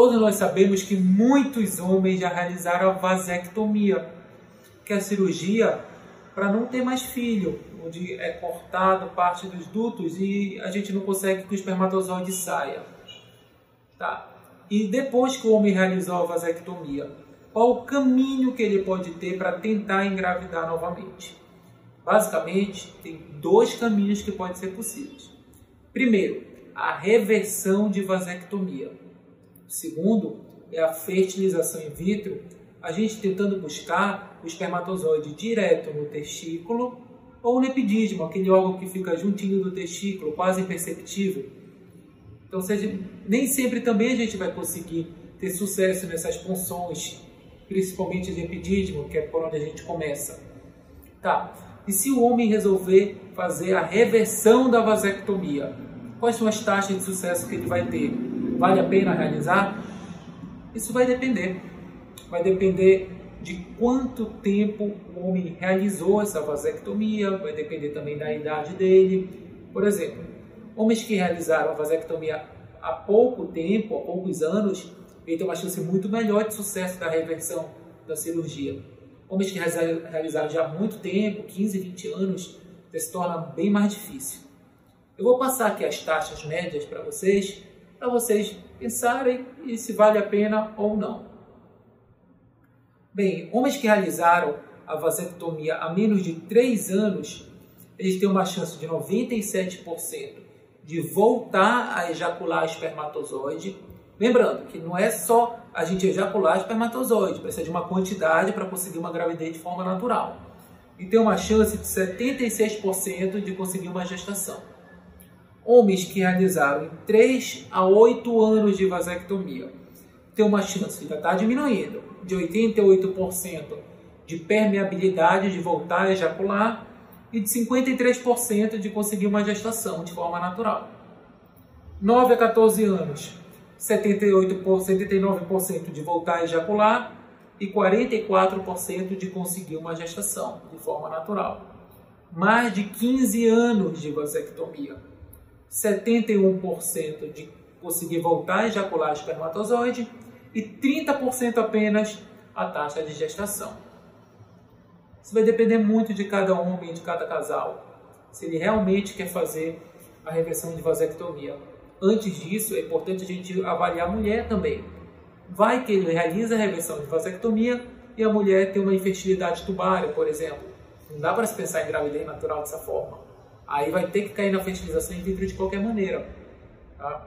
Todos nós sabemos que muitos homens já realizaram a vasectomia, que é a cirurgia para não ter mais filho, onde é cortado parte dos dutos e a gente não consegue que o espermatozoide saia. Tá. E depois que o homem realizou a vasectomia, qual o caminho que ele pode ter para tentar engravidar novamente? Basicamente, tem dois caminhos que podem ser possíveis. Primeiro, a reversão de vasectomia. Segundo, é a fertilização in vitro, a gente tentando buscar o espermatozoide direto no testículo ou no epidídimo, aquele órgão que fica juntinho do testículo, quase imperceptível. Então, seja, nem sempre também a gente vai conseguir ter sucesso nessas punções, principalmente de epidídimo, que é por onde a gente começa. Tá. E se o homem resolver fazer a reversão da vasectomia, quais são as taxas de sucesso que ele vai ter? Vale a pena realizar? Isso vai depender. Vai depender de quanto tempo o homem realizou essa vasectomia, vai depender também da idade dele. Por exemplo, homens que realizaram a vasectomia há pouco tempo, há poucos anos, ele tem uma chance muito melhor de sucesso da reversão da cirurgia. Homens que realizaram já há muito tempo, 15, 20 anos, se torna bem mais difícil. Eu vou passar aqui as taxas médias para vocês, para vocês pensarem se vale a pena ou não. Bem, homens que realizaram a vasectomia há menos de 3 anos, eles têm uma chance de 97% de voltar a ejacular espermatozoide. Lembrando que não é só a gente ejacular espermatozoide, precisa de uma quantidade para conseguir uma gravidez de forma natural. E tem uma chance de 76% de conseguir uma gestação. Homens que realizaram em 3 a 8 anos de vasectomia têm uma chance, já está diminuindo, de 88% de permeabilidade de voltar a ejacular e de 53% de conseguir uma gestação de forma natural. 9 a 14 anos, 78 79% de voltar a ejacular e 44% de conseguir uma gestação de forma natural. Mais de 15 anos de vasectomia, 71% de conseguir voltar a ejacular espermatozoide e 30% apenas a taxa de gestação. Isso vai depender muito de cada homem, de cada casal, se ele realmente quer fazer a reversão de vasectomia. Antes disso, é importante a gente avaliar a mulher também. Vai que ele realiza a reversão de vasectomia e a mulher tem uma infertilidade tubária, por exemplo. Não dá para se pensar em gravidez natural dessa forma. Aí vai ter que cair na fertilização in vitro de qualquer maneira. Tá?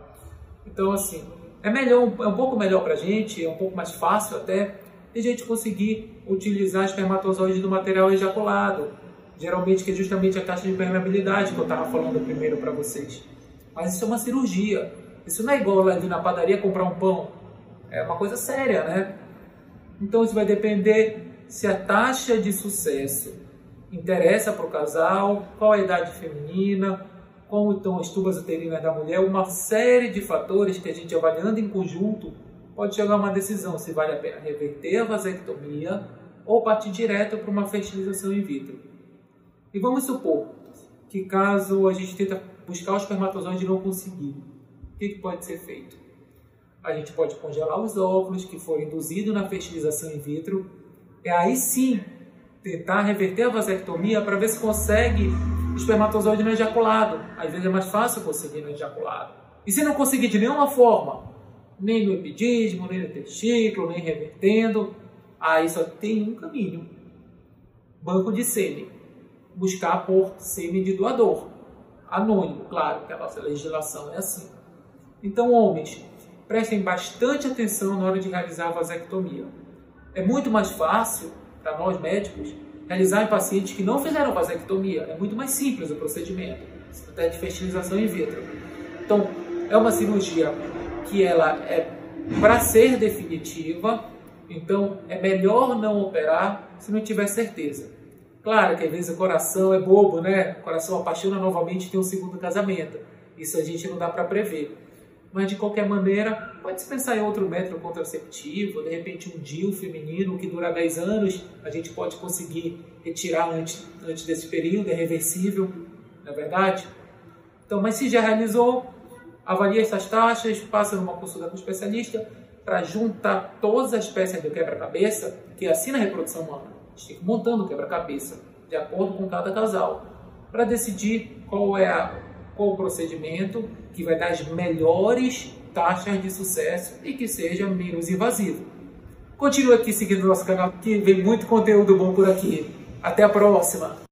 Então, assim, é melhor, é um pouco melhor para a gente, é um pouco mais fácil até, a gente conseguir utilizar espermatozoide do material ejaculado. Geralmente, que é justamente a taxa de permeabilidade que eu estava falando primeiro para vocês. Mas isso é uma cirurgia. Isso não é igual lá na padaria comprar um pão. É uma coisa séria, né? Então, isso vai depender se a taxa de sucesso interessa para o casal, qual a idade feminina, como estão as tubas uterinas da mulher, uma série de fatores que a gente avaliando em conjunto pode chegar a uma decisão se vale a pena reverter a vasectomia ou partir direto para uma fertilização in vitro. E vamos supor que caso a gente tenta buscar o espermatozoide e não conseguir, o que, que pode ser feito? A gente pode congelar os óvulos que foram induzidos na fertilização in vitro e aí sim tentar reverter a vasectomia para ver se consegue espermatozoide no ejaculado. Às vezes é mais fácil conseguir no ejaculado. E se não conseguir de nenhuma forma, nem no epidídimo, nem no testículo, nem revertendo, aí só tem um caminho. Banco de sêmen. Buscar por sêmen de doador. Anônimo, claro, que a nossa legislação é assim. Então, homens, prestem bastante atenção na hora de realizar a vasectomia. É muito mais fácil para nós médicos realizar em pacientes que não fizeram vasectomia. É muito mais simples o procedimento, até de fertilização in vitro. Então, é uma cirurgia que ela é para ser definitiva, então é melhor não operar se não tiver certeza. Claro que às vezes o coração é bobo, né? O coração apaixona novamente tem um segundo casamento. Isso a gente não dá para prever mas de qualquer maneira, pode-se pensar em outro método contraceptivo, de repente um DIU feminino que dura 10 anos, a gente pode conseguir retirar antes, antes desse período, é reversível, não é verdade? Então, mas se já realizou, avalie essas taxas, passa numa consulta com o especialista para juntar todas as peças do quebra-cabeça, que assim na reprodução humana. A gente ir montando o quebra-cabeça, de acordo com cada casal, para decidir qual é a, qual o procedimento que vai dar as melhores taxas de sucesso e que seja menos invasivo. Continue aqui seguindo nosso canal, que vem muito conteúdo bom por aqui. Até a próxima!